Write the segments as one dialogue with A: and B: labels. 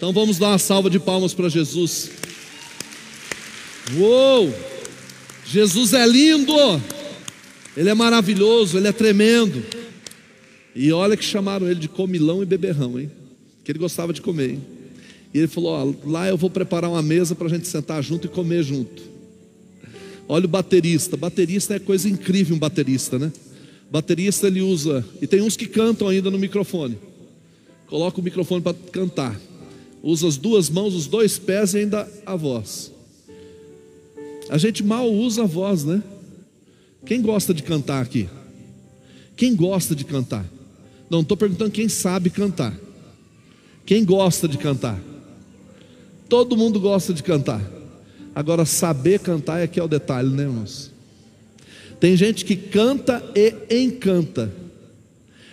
A: Então vamos dar uma salva de palmas para Jesus. Uou! Jesus é lindo, Ele é maravilhoso, Ele é tremendo. E olha que chamaram ele de comilão e beberrão, hein? Que ele gostava de comer, hein? E ele falou: ó, lá eu vou preparar uma mesa para a gente sentar junto e comer junto. Olha o baterista, baterista é coisa incrível, um baterista, né? Baterista ele usa, e tem uns que cantam ainda no microfone. Coloca o microfone para cantar. Usa as duas mãos, os dois pés e ainda a voz. A gente mal usa a voz, né? Quem gosta de cantar aqui? Quem gosta de cantar? Não, estou perguntando quem sabe cantar. Quem gosta de cantar? Todo mundo gosta de cantar. Agora, saber cantar é que é o detalhe, né, irmãos? Tem gente que canta e encanta,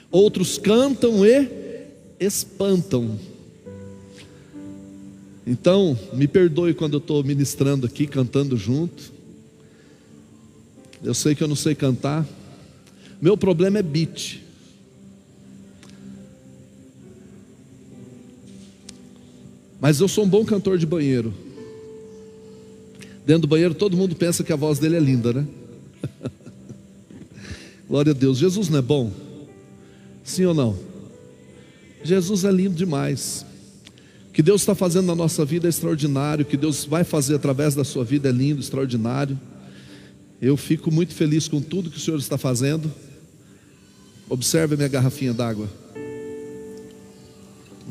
A: outros cantam e espantam. Então, me perdoe quando eu estou ministrando aqui, cantando junto. Eu sei que eu não sei cantar. Meu problema é beat. Mas eu sou um bom cantor de banheiro. Dentro do banheiro todo mundo pensa que a voz dele é linda, né? Glória a Deus. Jesus não é bom? Sim ou não? Jesus é lindo demais que Deus está fazendo na nossa vida é extraordinário, que Deus vai fazer através da sua vida é lindo, extraordinário. Eu fico muito feliz com tudo que o Senhor está fazendo. Observe a minha garrafinha d'água.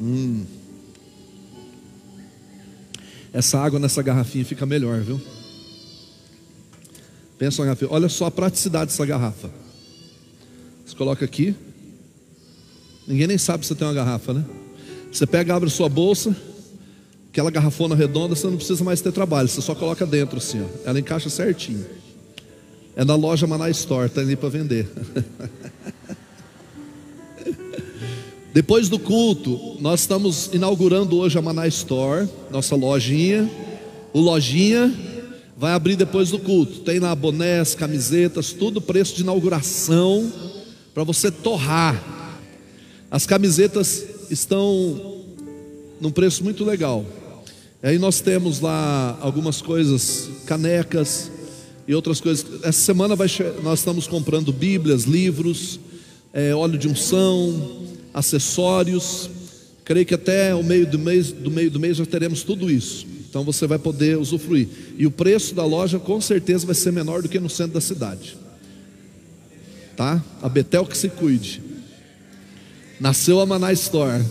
A: Hum. Essa água nessa garrafinha fica melhor, viu? Pensa na garrafinha. Olha só a praticidade dessa garrafa. Você coloca aqui. Ninguém nem sabe se tem uma garrafa, né? Você pega, abre sua bolsa, aquela garrafona redonda, você não precisa mais ter trabalho, você só coloca dentro assim, ó. ela encaixa certinho. É na loja Maná Store, está ali para vender. Depois do culto, nós estamos inaugurando hoje a Maná Store, nossa lojinha. O lojinha vai abrir depois do culto. Tem lá bonés, camisetas, tudo preço de inauguração para você torrar. As camisetas estão num preço muito legal. Aí nós temos lá algumas coisas, canecas e outras coisas. Essa semana vai, nós estamos comprando Bíblias, livros, é, óleo de unção, acessórios. Creio que até o meio do mês, do meio do mês já teremos tudo isso. Então você vai poder usufruir. E o preço da loja com certeza vai ser menor do que no centro da cidade. Tá? A Betel que se cuide. Nasceu a Maná Store.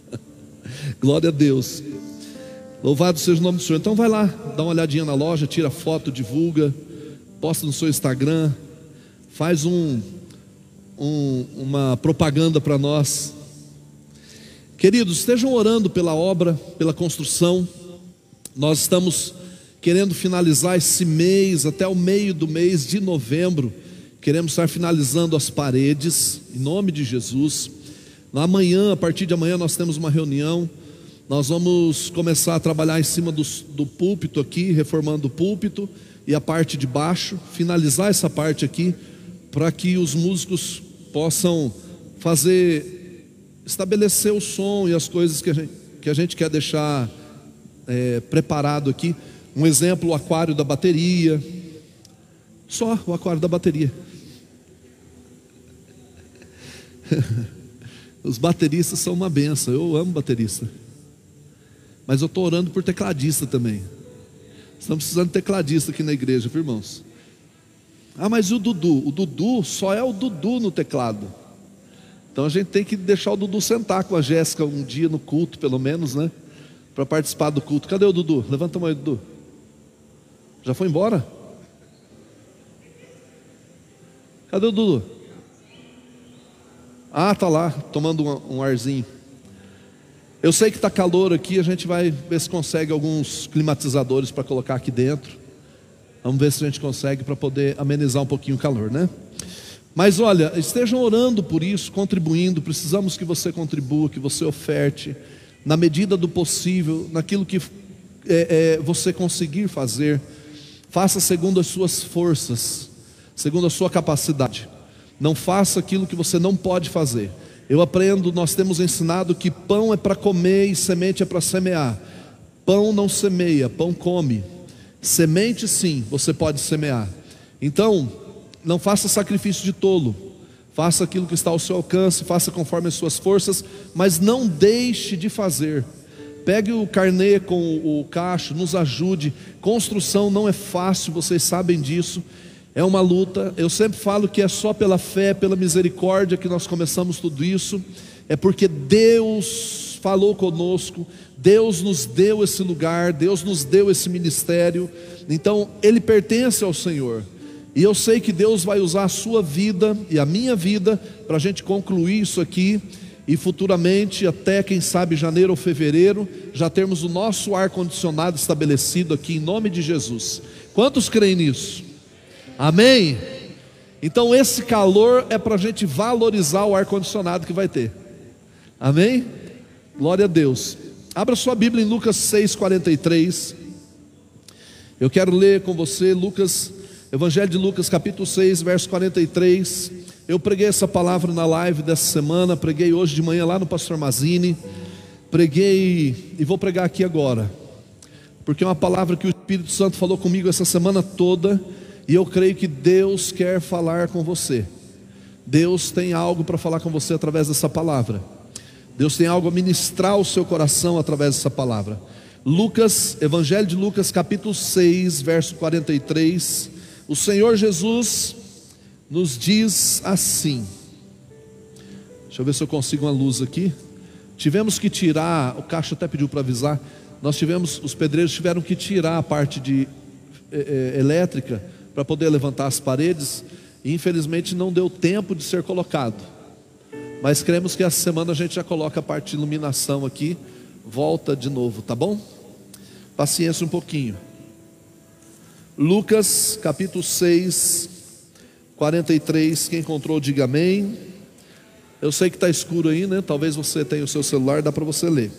A: Glória a Deus. Louvado seja o nome do Senhor. Então vai lá, dá uma olhadinha na loja, tira foto, divulga, posta no seu Instagram, faz um, um uma propaganda para nós. Queridos, estejam orando pela obra, pela construção. Nós estamos querendo finalizar esse mês, até o meio do mês de novembro Queremos estar finalizando as paredes, em nome de Jesus. Amanhã, a partir de amanhã, nós temos uma reunião. Nós vamos começar a trabalhar em cima do, do púlpito aqui, reformando o púlpito e a parte de baixo, finalizar essa parte aqui, para que os músicos possam fazer, estabelecer o som e as coisas que a gente, que a gente quer deixar é, preparado aqui. Um exemplo, o aquário da bateria. Só o aquário da bateria. Os bateristas são uma benção. Eu amo baterista. Mas eu estou orando por tecladista também. Estamos precisando de tecladista aqui na igreja, viu, irmãos. Ah, mas o Dudu? O Dudu só é o Dudu no teclado. Então a gente tem que deixar o Dudu sentar com a Jéssica um dia no culto, pelo menos, né? Para participar do culto. Cadê o Dudu? Levanta a mão aí, Dudu. Já foi embora? Cadê o Dudu? Ah, tá lá, tomando um, arzinho. Eu sei que está calor aqui, a gente vai ver se consegue alguns climatizadores para colocar aqui dentro. Vamos ver se a gente consegue para poder amenizar um pouquinho o calor, né? Mas olha, estejam orando por isso, contribuindo. Precisamos que você contribua, que você oferte, na medida do possível, naquilo que é, é, você conseguir fazer. Faça segundo as suas forças, segundo a sua capacidade. Não faça aquilo que você não pode fazer. Eu aprendo, nós temos ensinado que pão é para comer e semente é para semear. Pão não semeia, pão come. Semente sim, você pode semear. Então, não faça sacrifício de tolo. Faça aquilo que está ao seu alcance, faça conforme as suas forças, mas não deixe de fazer. Pegue o carnê com o cacho, nos ajude. Construção não é fácil, vocês sabem disso. É uma luta. Eu sempre falo que é só pela fé, pela misericórdia que nós começamos tudo isso. É porque Deus falou conosco, Deus nos deu esse lugar, Deus nos deu esse ministério. Então, ele pertence ao Senhor. E eu sei que Deus vai usar a sua vida e a minha vida para a gente concluir isso aqui e futuramente, até quem sabe janeiro ou fevereiro, já termos o nosso ar-condicionado estabelecido aqui em nome de Jesus. Quantos creem nisso? Amém? Então, esse calor é para a gente valorizar o ar-condicionado que vai ter. Amém? Glória a Deus. Abra sua Bíblia em Lucas 6,43. Eu quero ler com você Lucas, Evangelho de Lucas, capítulo 6, verso 43. Eu preguei essa palavra na live dessa semana, preguei hoje de manhã lá no Pastor Mazini, preguei e vou pregar aqui agora, porque é uma palavra que o Espírito Santo falou comigo essa semana toda e eu creio que Deus quer falar com você. Deus tem algo para falar com você através dessa palavra. Deus tem algo a ministrar ao seu coração através dessa palavra. Lucas, Evangelho de Lucas, capítulo 6, verso 43. O Senhor Jesus nos diz assim. Deixa eu ver se eu consigo uma luz aqui. Tivemos que tirar, o caixa até pediu para avisar. Nós tivemos, os pedreiros tiveram que tirar a parte de é, é, elétrica para poder levantar as paredes, e infelizmente não deu tempo de ser colocado. Mas cremos que essa semana a gente já coloca a parte de iluminação aqui, volta de novo, tá bom? Paciência um pouquinho. Lucas capítulo 6, 43. Quem encontrou, diga amém. Eu sei que está escuro aí, né? Talvez você tenha o seu celular, dá para você ler.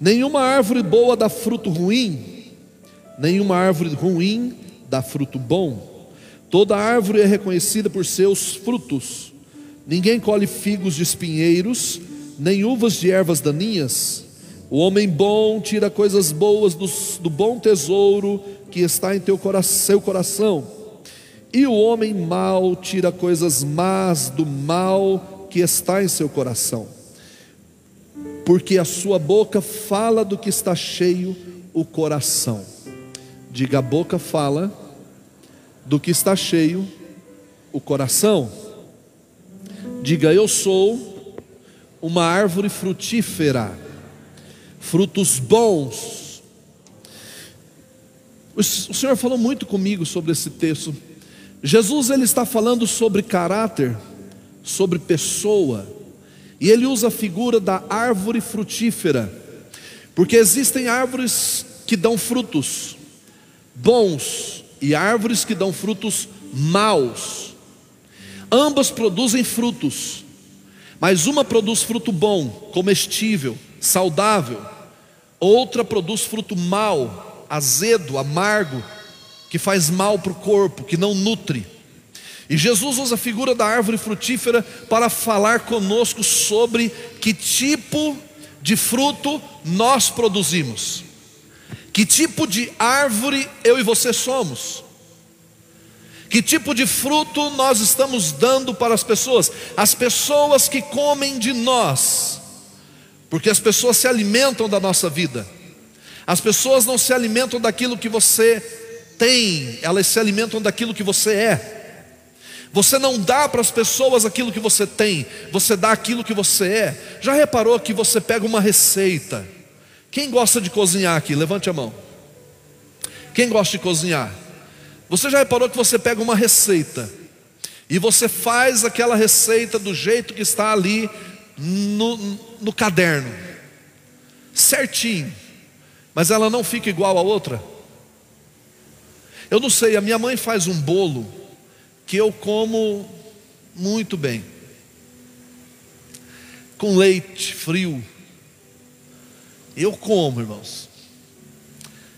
A: Nenhuma árvore boa dá fruto ruim, nenhuma árvore ruim dá fruto bom. Toda árvore é reconhecida por seus frutos. Ninguém colhe figos de espinheiros, nem uvas de ervas daninhas. O homem bom tira coisas boas do, do bom tesouro que está em teu coração, seu coração. E o homem mau tira coisas más do mal que está em seu coração. Porque a sua boca fala do que está cheio o coração. Diga a boca fala do que está cheio o coração. Diga eu sou uma árvore frutífera, frutos bons. O Senhor falou muito comigo sobre esse texto. Jesus ele está falando sobre caráter, sobre pessoa, e ele usa a figura da árvore frutífera, porque existem árvores que dão frutos bons, e árvores que dão frutos maus. Ambas produzem frutos, mas uma produz fruto bom, comestível, saudável, outra produz fruto mau, azedo, amargo, que faz mal para o corpo, que não nutre. E Jesus usa a figura da árvore frutífera para falar conosco sobre que tipo de fruto nós produzimos. Que tipo de árvore eu e você somos? Que tipo de fruto nós estamos dando para as pessoas? As pessoas que comem de nós, porque as pessoas se alimentam da nossa vida, as pessoas não se alimentam daquilo que você tem, elas se alimentam daquilo que você é. Você não dá para as pessoas aquilo que você tem, você dá aquilo que você é. Já reparou que você pega uma receita, quem gosta de cozinhar aqui? Levante a mão. Quem gosta de cozinhar? Você já reparou que você pega uma receita e você faz aquela receita do jeito que está ali no, no caderno, certinho, mas ela não fica igual a outra? Eu não sei, a minha mãe faz um bolo que eu como muito bem, com leite frio. Eu como, irmãos.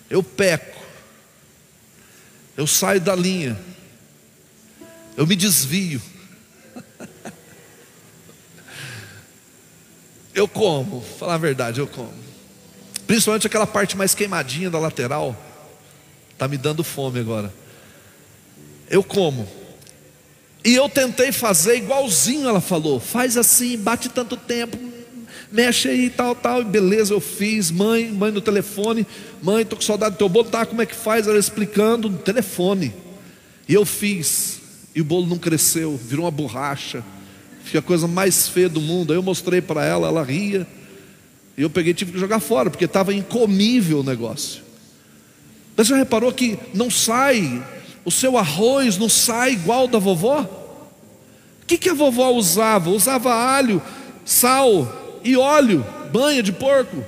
A: Eu peco. Eu saio da linha. Eu me desvio. Eu como, falar a verdade, eu como. Principalmente aquela parte mais queimadinha da lateral. Tá me dando fome agora. Eu como. E eu tentei fazer igualzinho ela falou. Faz assim, bate tanto tempo, mexe aí, tal, tal. Beleza, eu fiz. Mãe, mãe no telefone. Mãe, tô com saudade do teu bolo. Tá, como é que faz? Ela explicando no telefone. E eu fiz. E o bolo não cresceu, virou uma borracha. Fica a coisa mais feia do mundo. Aí eu mostrei para ela, ela ria. E eu peguei tive que jogar fora, porque estava incomível o negócio. Mas já reparou que não sai, o seu arroz não sai igual da vovó? O que, que a vovó usava? Usava alho, sal e óleo, banha de porco.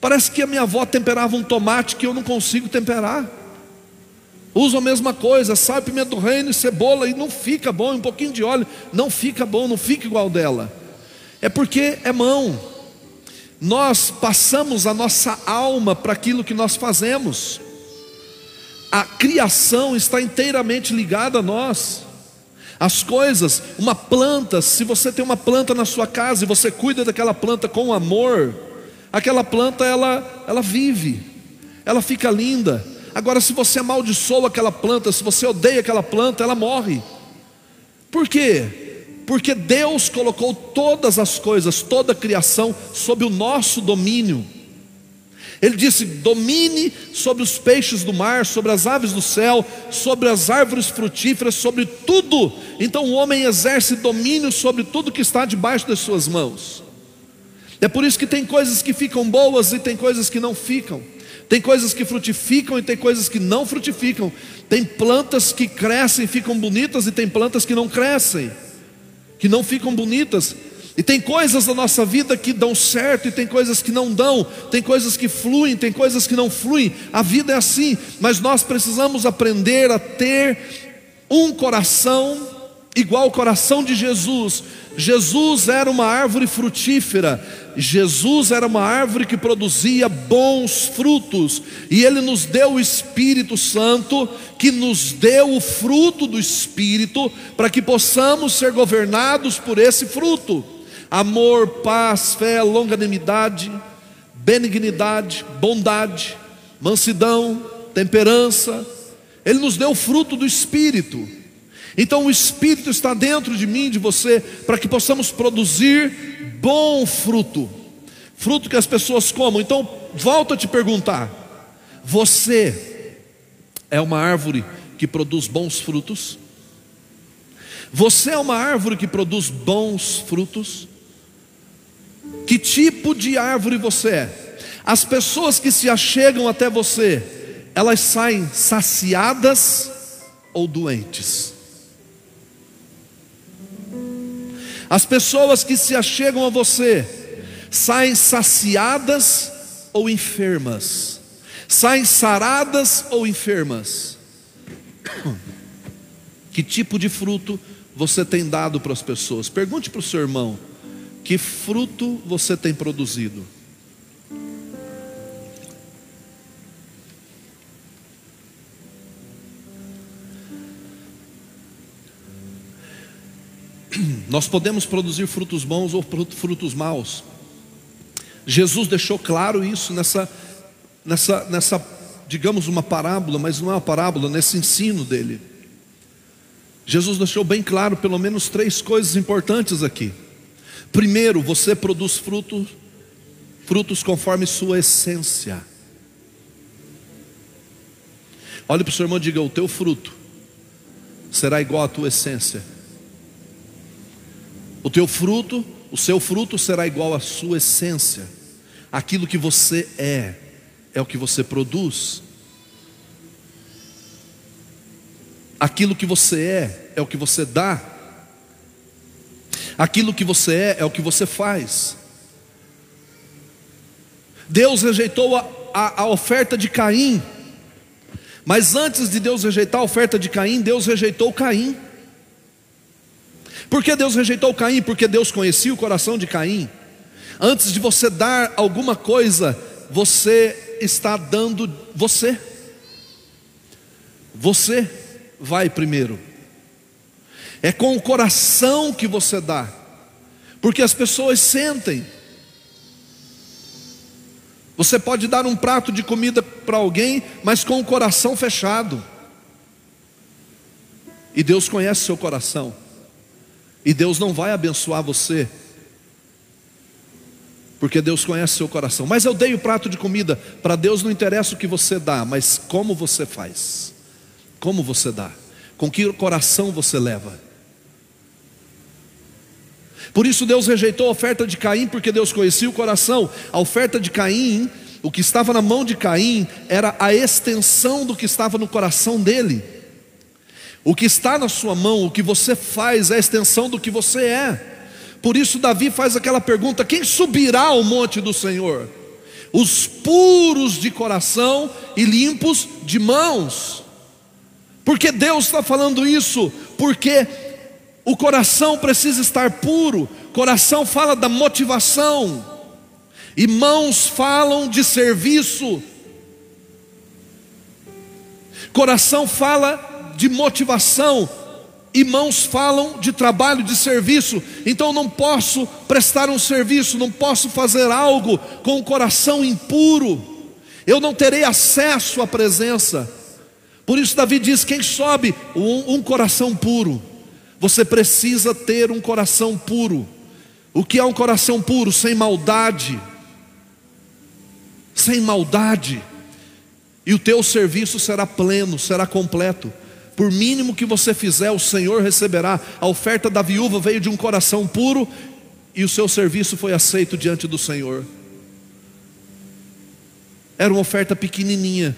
A: Parece que a minha avó temperava um tomate que eu não consigo temperar. Usa a mesma coisa, sal, pimenta do reino e cebola e não fica bom, um pouquinho de óleo, não fica bom, não fica igual dela. É porque é mão. Nós passamos a nossa alma para aquilo que nós fazemos. A criação está inteiramente ligada a nós. As coisas, uma planta, se você tem uma planta na sua casa e você cuida daquela planta com amor, aquela planta ela ela vive. Ela fica linda Agora, se você amaldiçoa aquela planta, se você odeia aquela planta, ela morre. Por quê? Porque Deus colocou todas as coisas, toda a criação, sob o nosso domínio. Ele disse: domine sobre os peixes do mar, sobre as aves do céu, sobre as árvores frutíferas, sobre tudo. Então o homem exerce domínio sobre tudo que está debaixo das suas mãos. É por isso que tem coisas que ficam boas e tem coisas que não ficam. Tem coisas que frutificam e tem coisas que não frutificam. Tem plantas que crescem e ficam bonitas e tem plantas que não crescem, que não ficam bonitas. E tem coisas da nossa vida que dão certo e tem coisas que não dão, tem coisas que fluem, tem coisas que não fluem. A vida é assim, mas nós precisamos aprender a ter um coração igual ao coração de Jesus. Jesus era uma árvore frutífera, Jesus era uma árvore que produzia bons frutos, e Ele nos deu o Espírito Santo, que nos deu o fruto do Espírito, para que possamos ser governados por esse fruto: amor, paz, fé, longanimidade, benignidade, bondade, mansidão, temperança. Ele nos deu o fruto do Espírito. Então o Espírito está dentro de mim, de você, para que possamos produzir bom fruto, fruto que as pessoas comam. Então, volto a te perguntar: você é uma árvore que produz bons frutos? Você é uma árvore que produz bons frutos? Que tipo de árvore você é? As pessoas que se achegam até você, elas saem saciadas ou doentes? As pessoas que se achegam a você saem saciadas ou enfermas, saem saradas ou enfermas. Que tipo de fruto você tem dado para as pessoas? Pergunte para o seu irmão: que fruto você tem produzido? Nós podemos produzir frutos bons ou frutos maus. Jesus deixou claro isso nessa, nessa, nessa, digamos, uma parábola, mas não é uma parábola, nesse ensino dele. Jesus deixou bem claro pelo menos três coisas importantes aqui. Primeiro, você produz frutos, frutos conforme sua essência. Olhe para o seu irmão e diga: o teu fruto será igual à tua essência. O teu fruto, o seu fruto será igual à sua essência. Aquilo que você é, é o que você produz. Aquilo que você é, é o que você dá. Aquilo que você é, é o que você faz. Deus rejeitou a, a, a oferta de Caim. Mas antes de Deus rejeitar a oferta de Caim, Deus rejeitou Caim. Por que Deus rejeitou Caim? Porque Deus conhecia o coração de Caim. Antes de você dar alguma coisa, você está dando você. Você vai primeiro. É com o coração que você dá. porque as pessoas sentem. Você pode dar um prato de comida para alguém, mas com o coração fechado. E Deus conhece seu coração. E Deus não vai abençoar você. Porque Deus conhece seu coração. Mas eu dei o prato de comida. Para Deus não interessa o que você dá, mas como você faz. Como você dá. Com que coração você leva. Por isso Deus rejeitou a oferta de Caim, porque Deus conhecia o coração. A oferta de Caim, o que estava na mão de Caim, era a extensão do que estava no coração dele. O que está na sua mão, o que você faz, é a extensão do que você é. Por isso, Davi faz aquela pergunta: quem subirá ao monte do Senhor? Os puros de coração e limpos de mãos. Porque Deus está falando isso? Porque o coração precisa estar puro, coração fala da motivação, e mãos falam de serviço, coração fala de motivação, e mãos falam de trabalho, de serviço, então não posso prestar um serviço, não posso fazer algo com o coração impuro, eu não terei acesso à presença. Por isso, Davi diz: quem sobe? Um, um coração puro. Você precisa ter um coração puro. O que é um coração puro? Sem maldade. Sem maldade. E o teu serviço será pleno, será completo. Por mínimo que você fizer, o Senhor receberá. A oferta da viúva veio de um coração puro e o seu serviço foi aceito diante do Senhor. Era uma oferta pequenininha,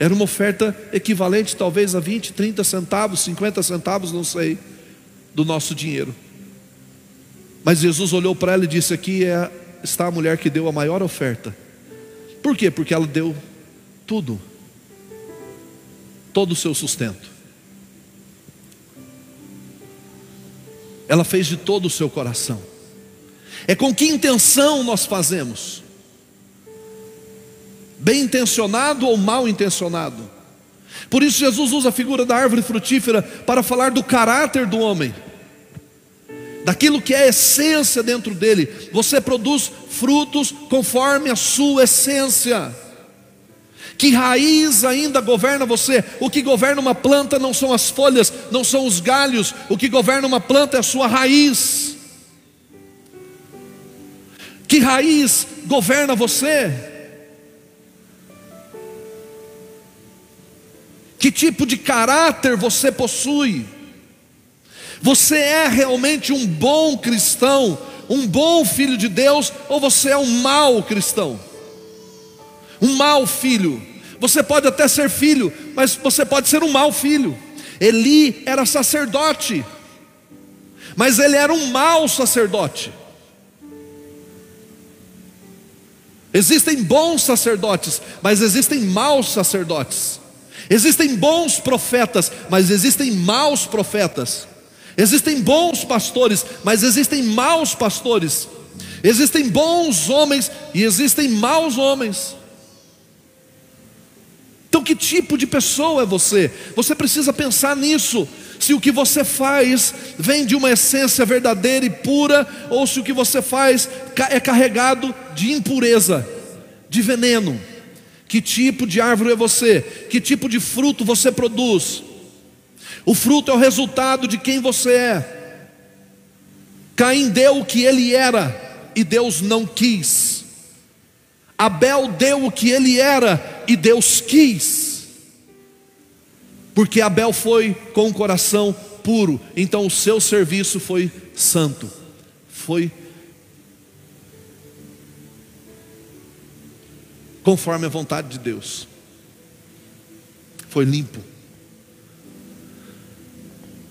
A: era uma oferta equivalente talvez a 20, 30 centavos, 50 centavos, não sei, do nosso dinheiro. Mas Jesus olhou para ela e disse: Aqui é, está a mulher que deu a maior oferta. Por quê? Porque ela deu tudo, todo o seu sustento. Ela fez de todo o seu coração. É com que intenção nós fazemos? Bem intencionado ou mal intencionado. Por isso, Jesus usa a figura da árvore frutífera para falar do caráter do homem, daquilo que é a essência dentro dele. Você produz frutos conforme a sua essência. Que raiz ainda governa você? O que governa uma planta não são as folhas, não são os galhos, o que governa uma planta é a sua raiz. Que raiz governa você? Que tipo de caráter você possui? Você é realmente um bom cristão, um bom filho de Deus, ou você é um mau cristão? Um mau filho. Você pode até ser filho, mas você pode ser um mau filho. Eli era sacerdote, mas ele era um mau sacerdote. Existem bons sacerdotes, mas existem maus sacerdotes. Existem bons profetas, mas existem maus profetas. Existem bons pastores, mas existem maus pastores. Existem bons homens e existem maus homens. Então, que tipo de pessoa é você? Você precisa pensar nisso. Se o que você faz vem de uma essência verdadeira e pura, ou se o que você faz é carregado de impureza, de veneno. Que tipo de árvore é você? Que tipo de fruto você produz? O fruto é o resultado de quem você é. Caim deu o que ele era e Deus não quis. Abel deu o que ele era e Deus quis. Porque Abel foi com o coração puro, então o seu serviço foi santo, foi conforme a vontade de Deus. Foi limpo.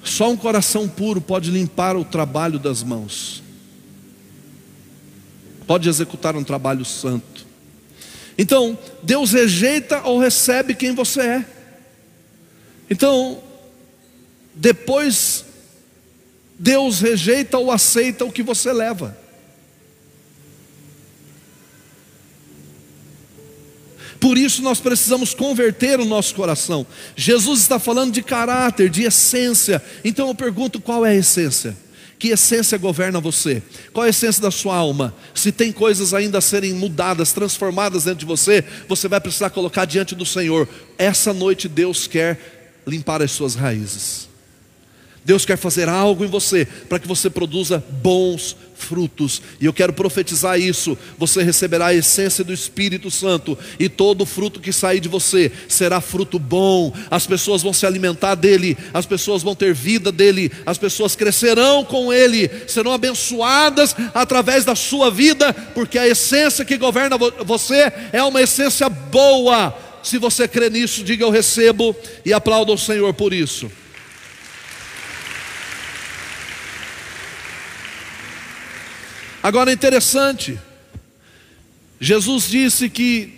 A: Só um coração puro pode limpar o trabalho das mãos, pode executar um trabalho santo. Então, Deus rejeita ou recebe quem você é. Então, depois, Deus rejeita ou aceita o que você leva. Por isso nós precisamos converter o nosso coração. Jesus está falando de caráter, de essência. Então eu pergunto qual é a essência? Que essência governa você? Qual é a essência da sua alma? Se tem coisas ainda a serem mudadas, transformadas dentro de você, você vai precisar colocar diante do Senhor. Essa noite Deus quer limpar as suas raízes. Deus quer fazer algo em você para que você produza bons frutos. E eu quero profetizar isso. Você receberá a essência do Espírito Santo e todo fruto que sair de você será fruto bom. As pessoas vão se alimentar dele, as pessoas vão ter vida dele, as pessoas crescerão com ele, serão abençoadas através da sua vida, porque a essência que governa você é uma essência boa. Se você crê nisso, diga eu recebo e aplauda o Senhor por isso. Agora é interessante, Jesus disse que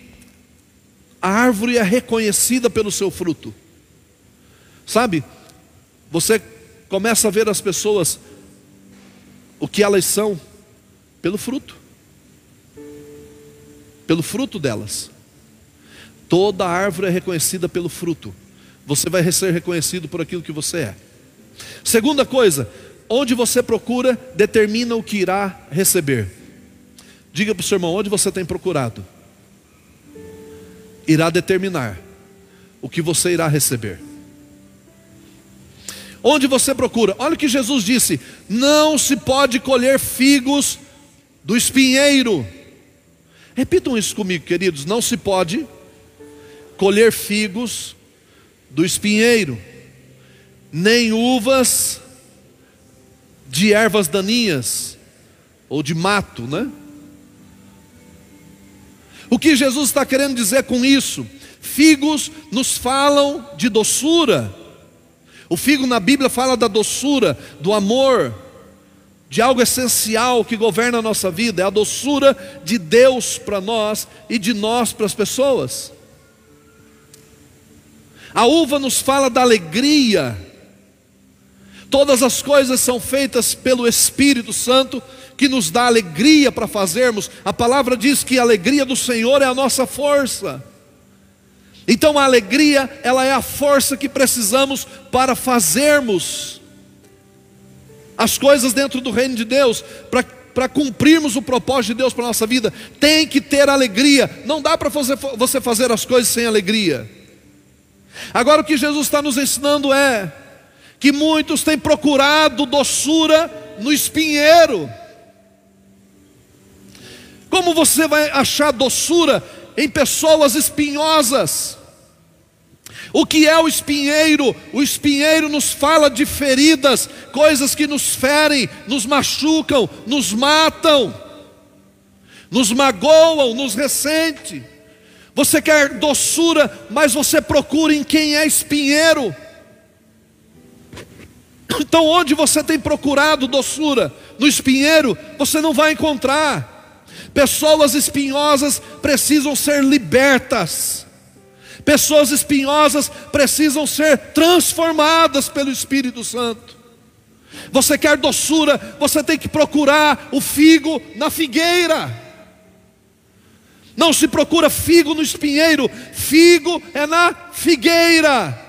A: a árvore é reconhecida pelo seu fruto. Sabe, você começa a ver as pessoas, o que elas são, pelo fruto, pelo fruto delas. Toda árvore é reconhecida pelo fruto. Você vai ser reconhecido por aquilo que você é. Segunda coisa, onde você procura determina o que irá receber. Diga para o seu irmão: onde você tem procurado, irá determinar o que você irá receber. Onde você procura, olha o que Jesus disse: não se pode colher figos do espinheiro. Repitam isso comigo, queridos: não se pode colher figos do espinheiro, nem uvas de ervas daninhas ou de mato, né? O que Jesus está querendo dizer com isso? Figos nos falam de doçura. O figo na Bíblia fala da doçura, do amor, de algo essencial que governa a nossa vida, é a doçura de Deus para nós e de nós para as pessoas. A uva nos fala da alegria, Todas as coisas são feitas pelo Espírito Santo, que nos dá alegria para fazermos. A palavra diz que a alegria do Senhor é a nossa força. Então a alegria, ela é a força que precisamos para fazermos as coisas dentro do reino de Deus, para para cumprirmos o propósito de Deus para a nossa vida, tem que ter alegria. Não dá para você fazer as coisas sem alegria. Agora o que Jesus está nos ensinando é que muitos têm procurado doçura no espinheiro. Como você vai achar doçura em pessoas espinhosas? O que é o espinheiro? O espinheiro nos fala de feridas, coisas que nos ferem, nos machucam, nos matam, nos magoam, nos ressente. Você quer doçura, mas você procura em quem é espinheiro. Então, onde você tem procurado doçura? No espinheiro, você não vai encontrar. Pessoas espinhosas precisam ser libertas. Pessoas espinhosas precisam ser transformadas pelo Espírito Santo. Você quer doçura, você tem que procurar o figo na figueira. Não se procura figo no espinheiro, figo é na figueira.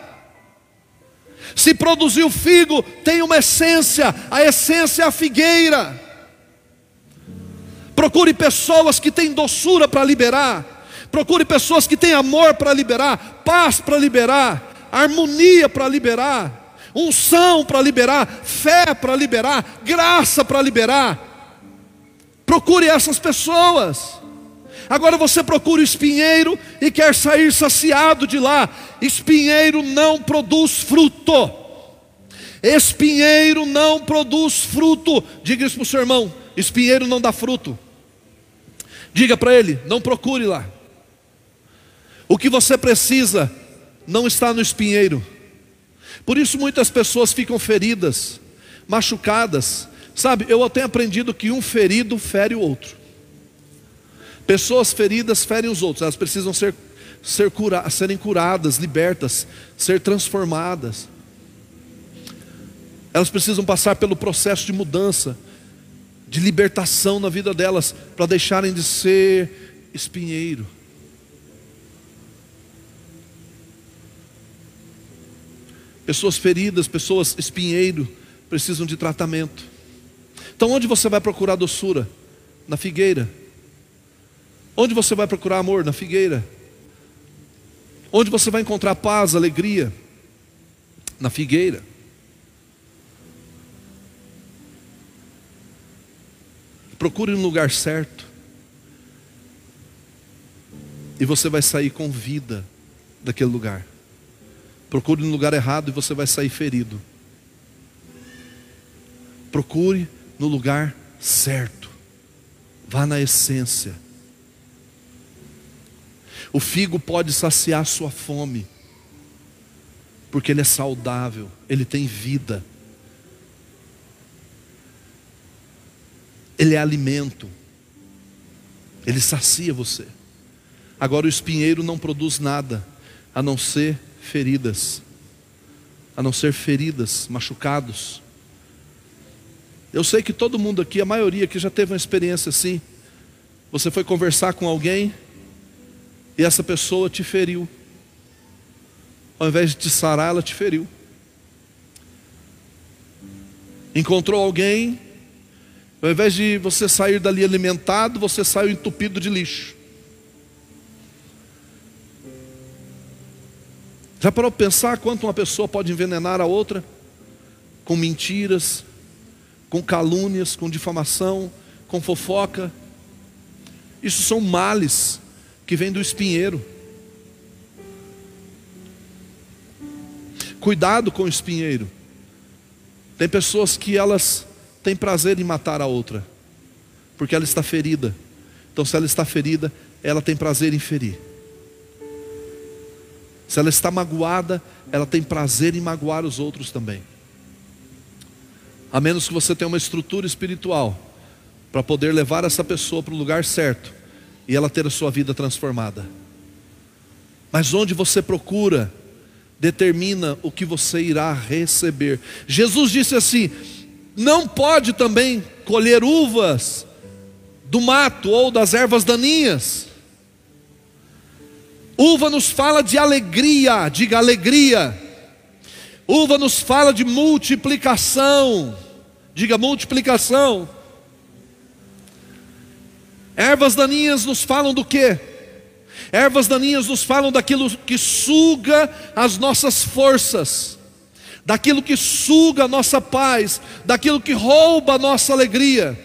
A: Se produzir o figo, tem uma essência, a essência é a figueira. Procure pessoas que têm doçura para liberar. Procure pessoas que têm amor para liberar, paz para liberar, harmonia para liberar, unção para liberar, fé para liberar, graça para liberar. Procure essas pessoas. Agora você procura o espinheiro e quer sair saciado de lá. Espinheiro não produz fruto. Espinheiro não produz fruto. Diga isso para o seu irmão: espinheiro não dá fruto. Diga para ele: não procure lá. O que você precisa não está no espinheiro. Por isso muitas pessoas ficam feridas, machucadas. Sabe, eu tenho aprendido que um ferido fere o outro. Pessoas feridas ferem os outros, elas precisam ser, ser cura, serem curadas, libertas, ser transformadas. Elas precisam passar pelo processo de mudança, de libertação na vida delas, para deixarem de ser espinheiro. Pessoas feridas, pessoas espinheiro, precisam de tratamento. Então, onde você vai procurar doçura? Na figueira. Onde você vai procurar amor? Na figueira. Onde você vai encontrar paz, alegria? Na figueira. Procure um lugar certo. E você vai sair com vida daquele lugar. Procure no lugar errado e você vai sair ferido. Procure no lugar certo. Vá na essência. O figo pode saciar sua fome, porque ele é saudável, ele tem vida, ele é alimento, ele sacia você. Agora, o espinheiro não produz nada, a não ser feridas, a não ser feridas, machucados. Eu sei que todo mundo aqui, a maioria aqui já teve uma experiência assim. Você foi conversar com alguém e essa pessoa te feriu. Ao invés de te sarar, ela te feriu. Encontrou alguém, ao invés de você sair dali alimentado, você saiu entupido de lixo. Já parou para pensar quanto uma pessoa pode envenenar a outra? Com mentiras, com calúnias, com difamação, com fofoca. Isso são males que vem do espinheiro. Cuidado com o espinheiro. Tem pessoas que elas têm prazer em matar a outra, porque ela está ferida. Então, se ela está ferida, ela tem prazer em ferir. Se ela está magoada, ela tem prazer em magoar os outros também. A menos que você tenha uma estrutura espiritual para poder levar essa pessoa para o lugar certo e ela ter a sua vida transformada. Mas onde você procura, determina o que você irá receber. Jesus disse assim: não pode também colher uvas do mato ou das ervas daninhas. Uva nos fala de alegria, diga alegria. Uva nos fala de multiplicação, diga multiplicação. Ervas daninhas nos falam do que? Ervas daninhas nos falam daquilo que suga as nossas forças, daquilo que suga a nossa paz, daquilo que rouba a nossa alegria.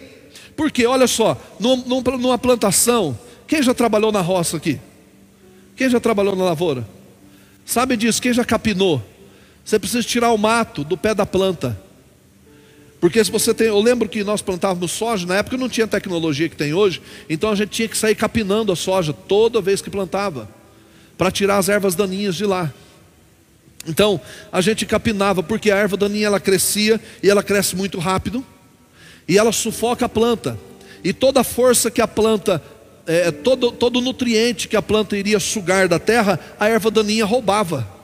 A: Porque, olha só, numa plantação, quem já trabalhou na roça aqui? Quem já trabalhou na lavoura? Sabe disso? Quem já capinou? Você precisa tirar o mato do pé da planta. Porque se você tem, eu lembro que nós plantávamos soja, na época não tinha tecnologia que tem hoje, então a gente tinha que sair capinando a soja toda vez que plantava, para tirar as ervas daninhas de lá. Então, a gente capinava, porque a erva daninha ela crescia e ela cresce muito rápido, e ela sufoca a planta. E toda a força que a planta, é, todo, todo nutriente que a planta iria sugar da terra, a erva daninha roubava.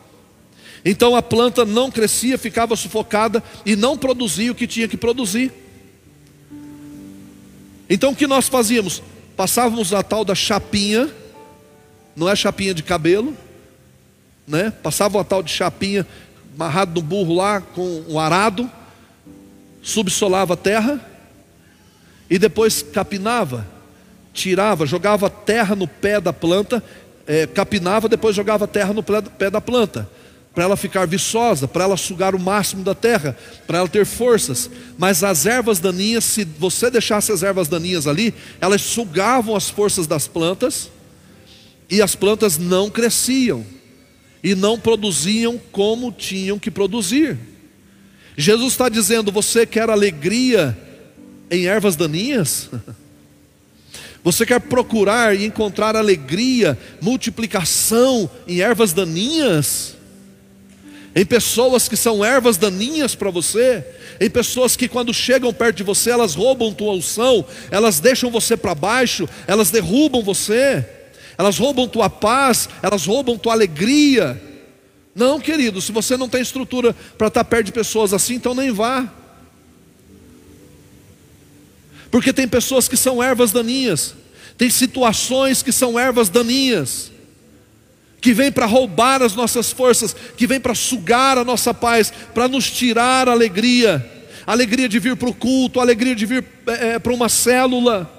A: Então a planta não crescia, ficava sufocada e não produzia o que tinha que produzir. Então o que nós fazíamos? Passávamos a tal da chapinha, não é chapinha de cabelo, né? Passava a tal de chapinha amarrado no burro lá com um arado, subsolava a terra e depois capinava, tirava, jogava terra no pé da planta, é, capinava, depois jogava terra no pé da planta para ela ficar viçosa, para ela sugar o máximo da terra, para ela ter forças. Mas as ervas daninhas, se você deixasse as ervas daninhas ali, elas sugavam as forças das plantas e as plantas não cresciam e não produziam como tinham que produzir. Jesus está dizendo: você quer alegria em ervas daninhas? Você quer procurar e encontrar alegria, multiplicação em ervas daninhas? Em pessoas que são ervas daninhas para você, em pessoas que quando chegam perto de você, elas roubam tua unção, elas deixam você para baixo, elas derrubam você, elas roubam tua paz, elas roubam tua alegria. Não, querido, se você não tem estrutura para estar perto de pessoas assim, então nem vá. Porque tem pessoas que são ervas daninhas, tem situações que são ervas daninhas que vem para roubar as nossas forças, que vem para sugar a nossa paz, para nos tirar a alegria. a alegria de vir para o culto, a alegria de vir é, para uma célula,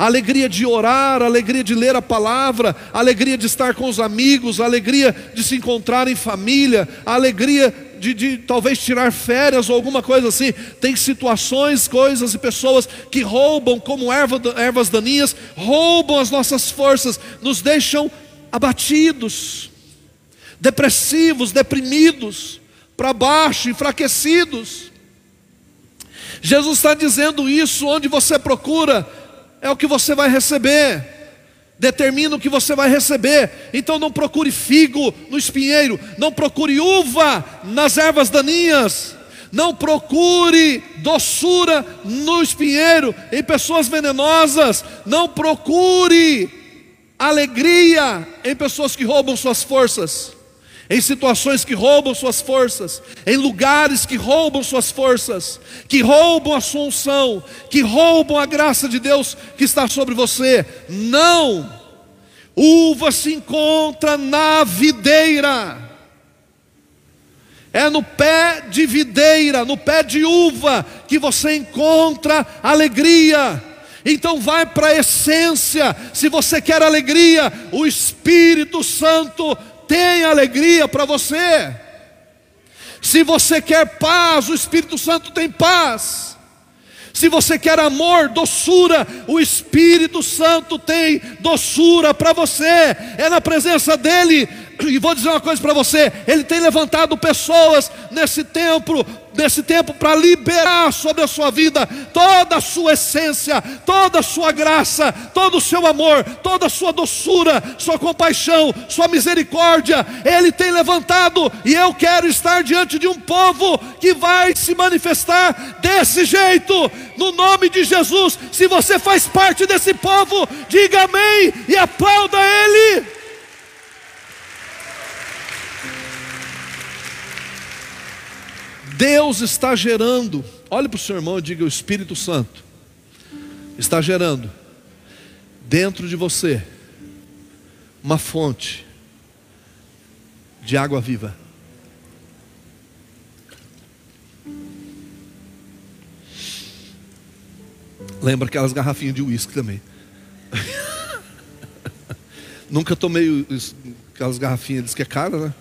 A: a alegria de orar, a alegria de ler a palavra, a alegria de estar com os amigos, a alegria de se encontrar em família, a alegria de, de, talvez tirar férias ou alguma coisa assim. Tem situações, coisas e pessoas que roubam, como erva, ervas daninhas, roubam as nossas forças, nos deixam abatidos, depressivos, deprimidos, para baixo, enfraquecidos. Jesus está dizendo isso, onde você procura, é o que você vai receber determina o que você vai receber. Então não procure figo no espinheiro, não procure uva nas ervas daninhas, não procure doçura no espinheiro, em pessoas venenosas, não procure alegria em pessoas que roubam suas forças. Em situações que roubam suas forças, em lugares que roubam suas forças, que roubam a sua unção, que roubam a graça de Deus que está sobre você. Não! Uva se encontra na videira. É no pé de videira, no pé de uva, que você encontra alegria. Então vai para a essência. Se você quer alegria, o Espírito Santo tem alegria para você. Se você quer paz, o Espírito Santo tem paz. Se você quer amor, doçura, o Espírito Santo tem doçura para você. É na presença dele e vou dizer uma coisa para você: Ele tem levantado pessoas nesse tempo, nesse tempo para liberar sobre a sua vida toda a sua essência, toda a sua graça, todo o seu amor, toda a sua doçura, sua compaixão, sua misericórdia. Ele tem levantado e eu quero estar diante de um povo que vai se manifestar desse jeito, no nome de Jesus. Se você faz parte desse povo, diga amém e aplauda Ele. Deus está gerando, olhe para o seu irmão e diga: o Espírito Santo está gerando dentro de você uma fonte de água viva. Lembra aquelas garrafinhas de uísque também. Nunca tomei aquelas garrafinhas, diz que é cara, né?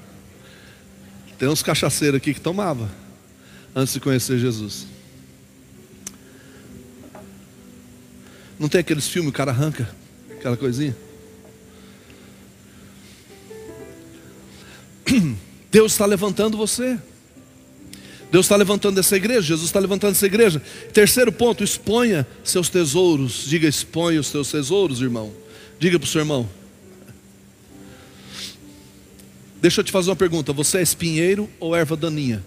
A: Tem uns cachaceiros aqui que tomava antes de conhecer Jesus. Não tem aqueles filmes, o cara arranca aquela coisinha? Deus está levantando você. Deus está levantando essa igreja, Jesus está levantando essa igreja. Terceiro ponto, exponha seus tesouros. Diga, exponha os seus tesouros, irmão. Diga para o seu irmão. Deixa eu te fazer uma pergunta: você é espinheiro ou erva daninha?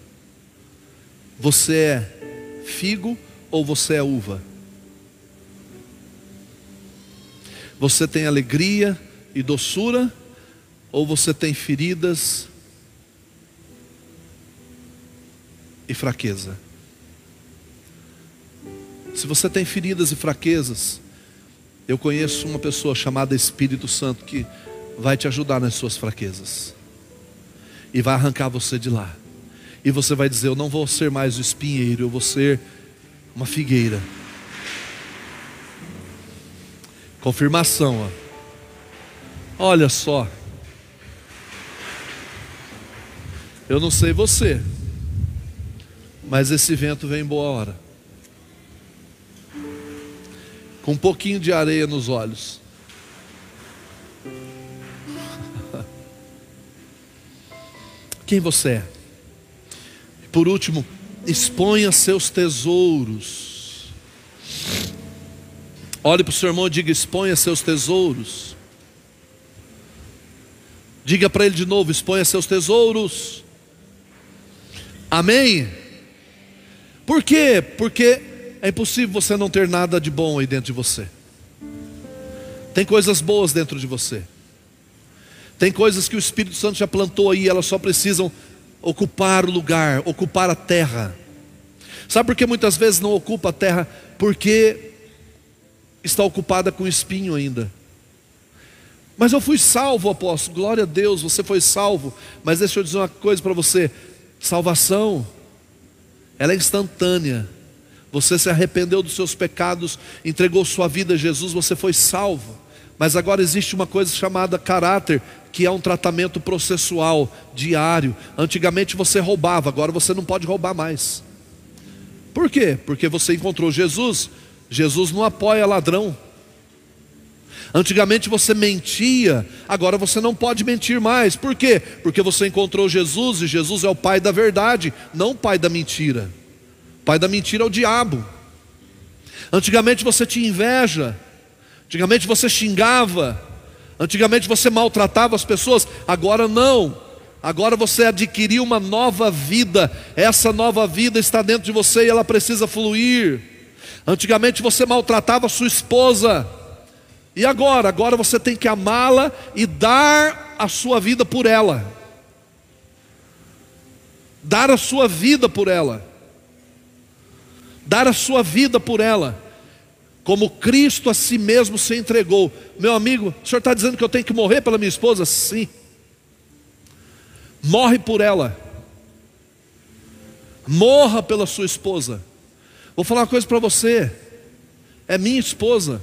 A: Você é figo ou você é uva? Você tem alegria e doçura ou você tem feridas e fraqueza? Se você tem feridas e fraquezas, eu conheço uma pessoa chamada Espírito Santo que vai te ajudar nas suas fraquezas e vai arrancar você de lá. E você vai dizer: Eu não vou ser mais o espinheiro, eu vou ser uma figueira. Confirmação, ó. Olha só. Eu não sei você, mas esse vento vem em boa hora. Com um pouquinho de areia nos olhos. Quem você é? Por último, exponha seus tesouros. Olhe para o seu irmão e diga: exponha seus tesouros. Diga para ele de novo: exponha seus tesouros. Amém? Por quê? Porque é impossível você não ter nada de bom aí dentro de você. Tem coisas boas dentro de você. Tem coisas que o Espírito Santo já plantou aí, elas só precisam ocupar o lugar, ocupar a terra. Sabe por que muitas vezes não ocupa a terra? Porque está ocupada com espinho ainda. Mas eu fui salvo, apóstolo. Glória a Deus, você foi salvo. Mas deixa eu dizer uma coisa para você: salvação ela é instantânea. Você se arrependeu dos seus pecados, entregou sua vida a Jesus, você foi salvo. Mas agora existe uma coisa chamada caráter, que é um tratamento processual diário. Antigamente você roubava, agora você não pode roubar mais. Por quê? Porque você encontrou Jesus. Jesus não apoia ladrão. Antigamente você mentia, agora você não pode mentir mais. Por quê? Porque você encontrou Jesus e Jesus é o pai da verdade, não o pai da mentira. O pai da mentira é o diabo. Antigamente você tinha inveja, antigamente você xingava, antigamente você maltratava as pessoas, agora não. Agora você adquiriu uma nova vida, essa nova vida está dentro de você e ela precisa fluir. Antigamente você maltratava sua esposa, e agora? Agora você tem que amá-la e dar a sua vida por ela. Dar a sua vida por ela. Dar a sua vida por ela. Como Cristo a si mesmo se entregou. Meu amigo, o senhor está dizendo que eu tenho que morrer pela minha esposa? Sim. Morre por ela. Morra pela sua esposa. Vou falar uma coisa para você. É minha esposa.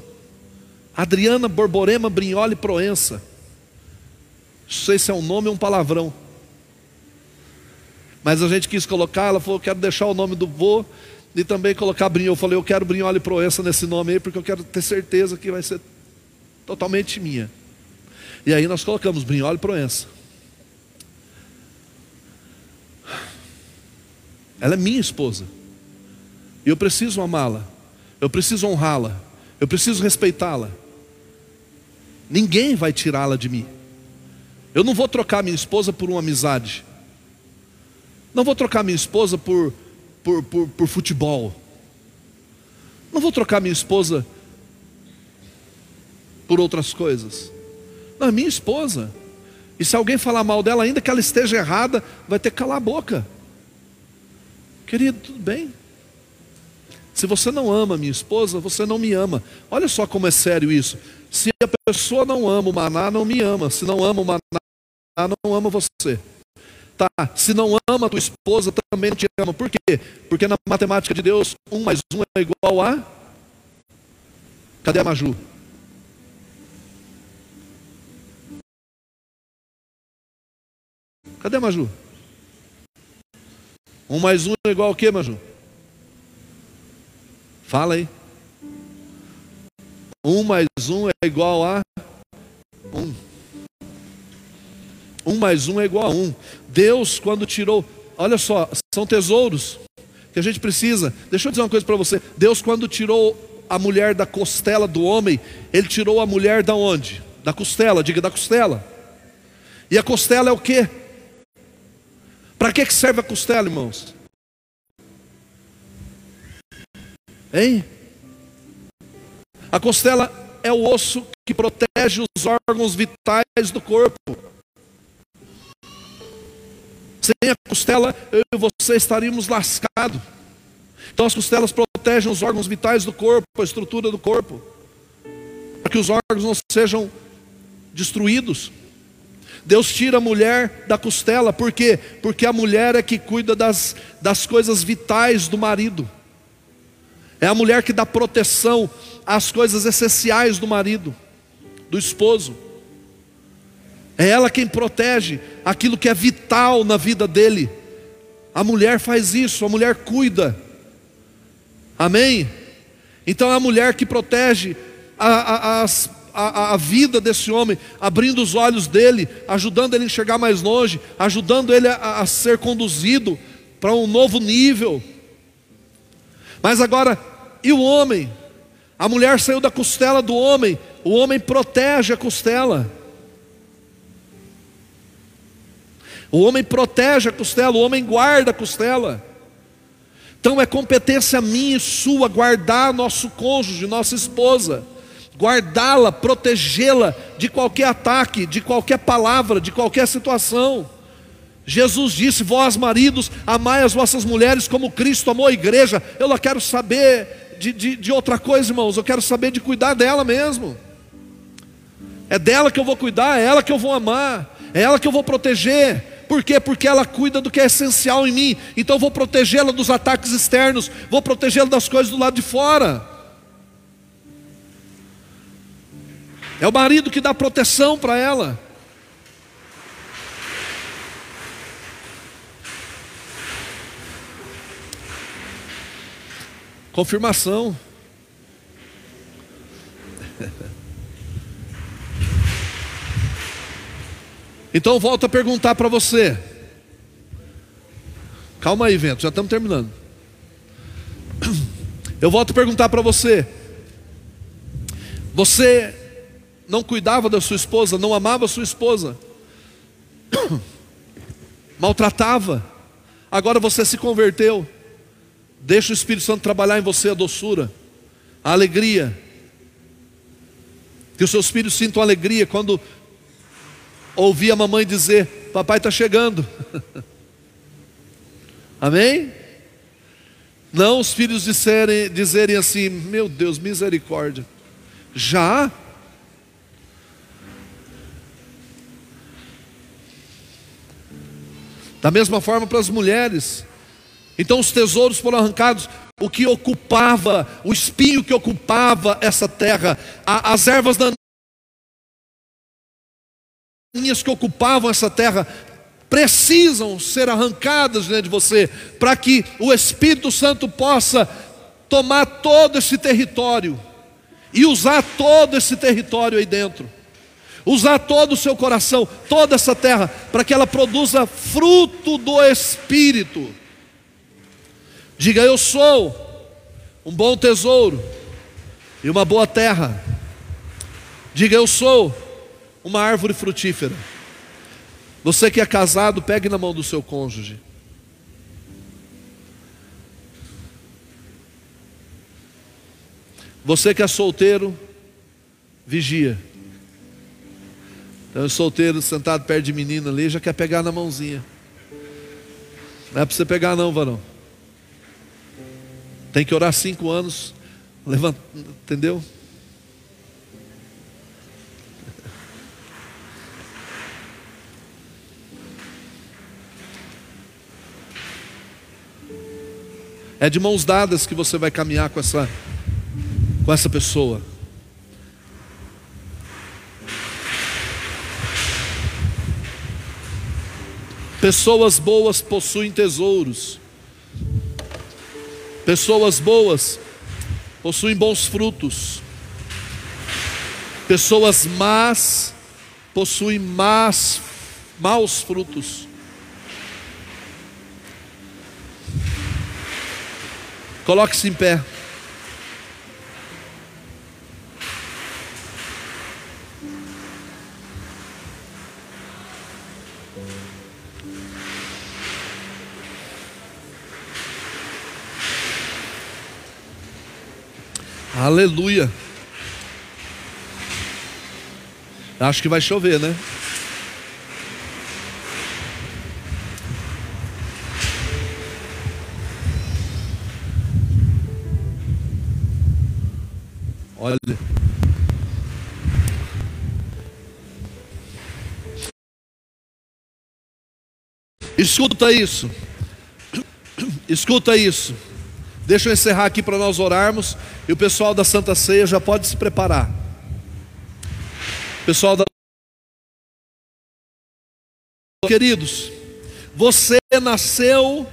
A: Adriana Borborema Brinholi Proença. Não sei se é um nome ou um palavrão. Mas a gente quis colocar, ela falou, quero deixar o nome do vô e também colocar Brinholi. Eu falei, eu quero Brinholi Proença nesse nome aí, porque eu quero ter certeza que vai ser totalmente minha. E aí nós colocamos Brinholi Proença. Ela é minha esposa. E eu preciso amá-la. Eu preciso honrá-la. Eu preciso respeitá-la. Ninguém vai tirá-la de mim. Eu não vou trocar minha esposa por uma amizade. Não vou trocar minha esposa por, por, por, por futebol. Não vou trocar minha esposa por outras coisas. Não, é minha esposa. E se alguém falar mal dela, ainda que ela esteja errada, vai ter que calar a boca. Querido, tudo bem. Se você não ama minha esposa, você não me ama. Olha só como é sério isso. Se a pessoa não ama o maná, não me ama. Se não ama o maná, não ama você. Tá, se não ama a tua esposa, também não te ama. Por quê? Porque na matemática de Deus, um mais um é igual a. Cadê a Maju? Cadê a Maju? Um mais um é igual a quê, Maju? Fala aí. Um mais um é igual a um. Um mais um é igual a um. Deus, quando tirou, olha só, são tesouros que a gente precisa. Deixa eu dizer uma coisa para você. Deus, quando tirou a mulher da costela do homem, Ele tirou a mulher da onde? Da costela, diga da costela. E a costela é o que? Para que serve a costela, irmãos? Hein? A costela é o osso que protege os órgãos vitais do corpo. Sem a costela, eu e você estaríamos lascados. Então as costelas protegem os órgãos vitais do corpo, a estrutura do corpo, para que os órgãos não sejam destruídos. Deus tira a mulher da costela, por quê? Porque a mulher é que cuida das, das coisas vitais do marido. É a mulher que dá proteção às coisas essenciais do marido, do esposo. É ela quem protege aquilo que é vital na vida dele. A mulher faz isso, a mulher cuida. Amém? Então é a mulher que protege a, a, a, a, vida desse homem, abrindo os olhos dele, ajudando ele a enxergar mais longe, ajudando ele a, a ser conduzido para um novo nível. Mas agora, e o homem? A mulher saiu da costela do homem, o homem protege a costela. O homem protege a costela, o homem guarda a costela. Então é competência minha e sua guardar nosso cônjuge, nossa esposa, guardá-la, protegê-la de qualquer ataque, de qualquer palavra, de qualquer situação. Jesus disse: Vós, maridos, amai as vossas mulheres como Cristo amou a igreja. Eu não quero saber de, de, de outra coisa, irmãos, eu quero saber de cuidar dela mesmo. É dela que eu vou cuidar, é ela que eu vou amar, é ela que eu vou proteger. Por quê? Porque ela cuida do que é essencial em mim. Então vou protegê-la dos ataques externos, vou protegê-la das coisas do lado de fora. É o marido que dá proteção para ela. Confirmação. Então eu volto a perguntar para você. Calma aí, vento, já estamos terminando. Eu volto a perguntar para você. Você não cuidava da sua esposa, não amava a sua esposa, maltratava, agora você se converteu. Deixa o Espírito Santo trabalhar em você a doçura, a alegria. Que os seus filhos sintam alegria quando ouvir a mamãe dizer: Papai está chegando. Amém? Não os filhos disserem, dizerem assim: Meu Deus, misericórdia. Já? Da mesma forma para as mulheres. Então os tesouros foram arrancados. O que ocupava, o espinho que ocupava essa terra, as ervas daninhas que ocupavam essa terra, precisam ser arrancadas de você, para que o Espírito Santo possa tomar todo esse território e usar todo esse território aí dentro usar todo o seu coração, toda essa terra, para que ela produza fruto do Espírito. Diga: Eu sou um bom tesouro e uma boa terra. Diga: Eu sou uma árvore frutífera. Você que é casado, pegue na mão do seu cônjuge. Você que é solteiro, vigia. Então, solteiro sentado perto de menina ali, já quer pegar na mãozinha. Não é para você pegar, não, varão. Tem que orar cinco anos, levanta, entendeu? É de mãos dadas que você vai caminhar com essa, com essa pessoa. Pessoas boas possuem tesouros. Pessoas boas possuem bons frutos. Pessoas más possuem más, maus frutos. Coloque-se em pé. Aleluia. Acho que vai chover, né? Escuta isso. Escuta isso. Deixa eu encerrar aqui para nós orarmos e o pessoal da Santa Ceia já pode se preparar. Pessoal da Queridos, você nasceu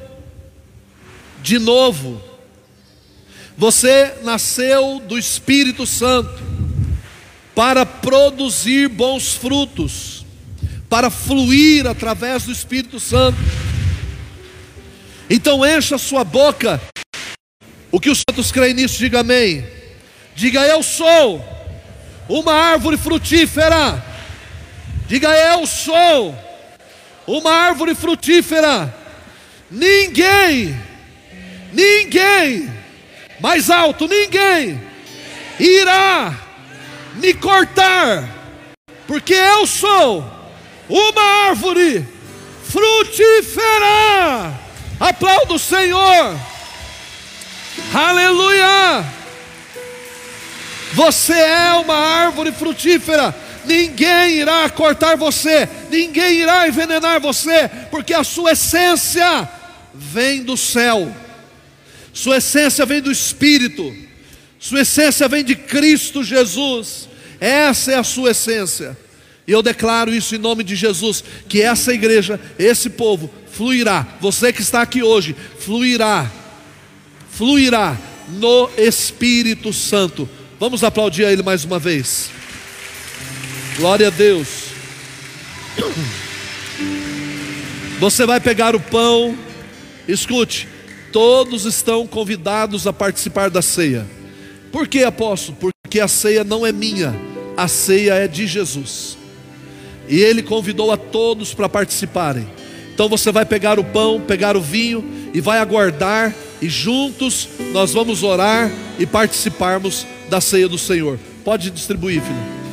A: de novo. Você nasceu do Espírito Santo para produzir bons frutos, para fluir através do Espírito Santo. Então encha sua boca o que os santos creem nisso, diga amém. Diga eu sou uma árvore frutífera. Diga eu sou uma árvore frutífera. Ninguém, ninguém, mais alto, ninguém irá me cortar, porque eu sou uma árvore frutífera. Aplauda o Senhor. Aleluia! Você é uma árvore frutífera. ninguém irá cortar você, ninguém irá envenenar você, porque a sua essência vem do céu, sua essência vem do Espírito, sua essência vem de Cristo Jesus, essa é a sua essência. E eu declaro isso em nome de Jesus, que essa igreja, esse povo, fluirá. Você que está aqui hoje, fluirá, fluirá no Espírito Santo. Vamos aplaudir a Ele mais uma vez. Glória a Deus. Você vai pegar o pão, escute, todos estão convidados a participar da ceia. Por que, apóstolo? Porque a ceia não é minha, a ceia é de Jesus. E ele convidou a todos para participarem. Então você vai pegar o pão, pegar o vinho e vai aguardar, e juntos nós vamos orar e participarmos da ceia do Senhor. Pode distribuir, filho.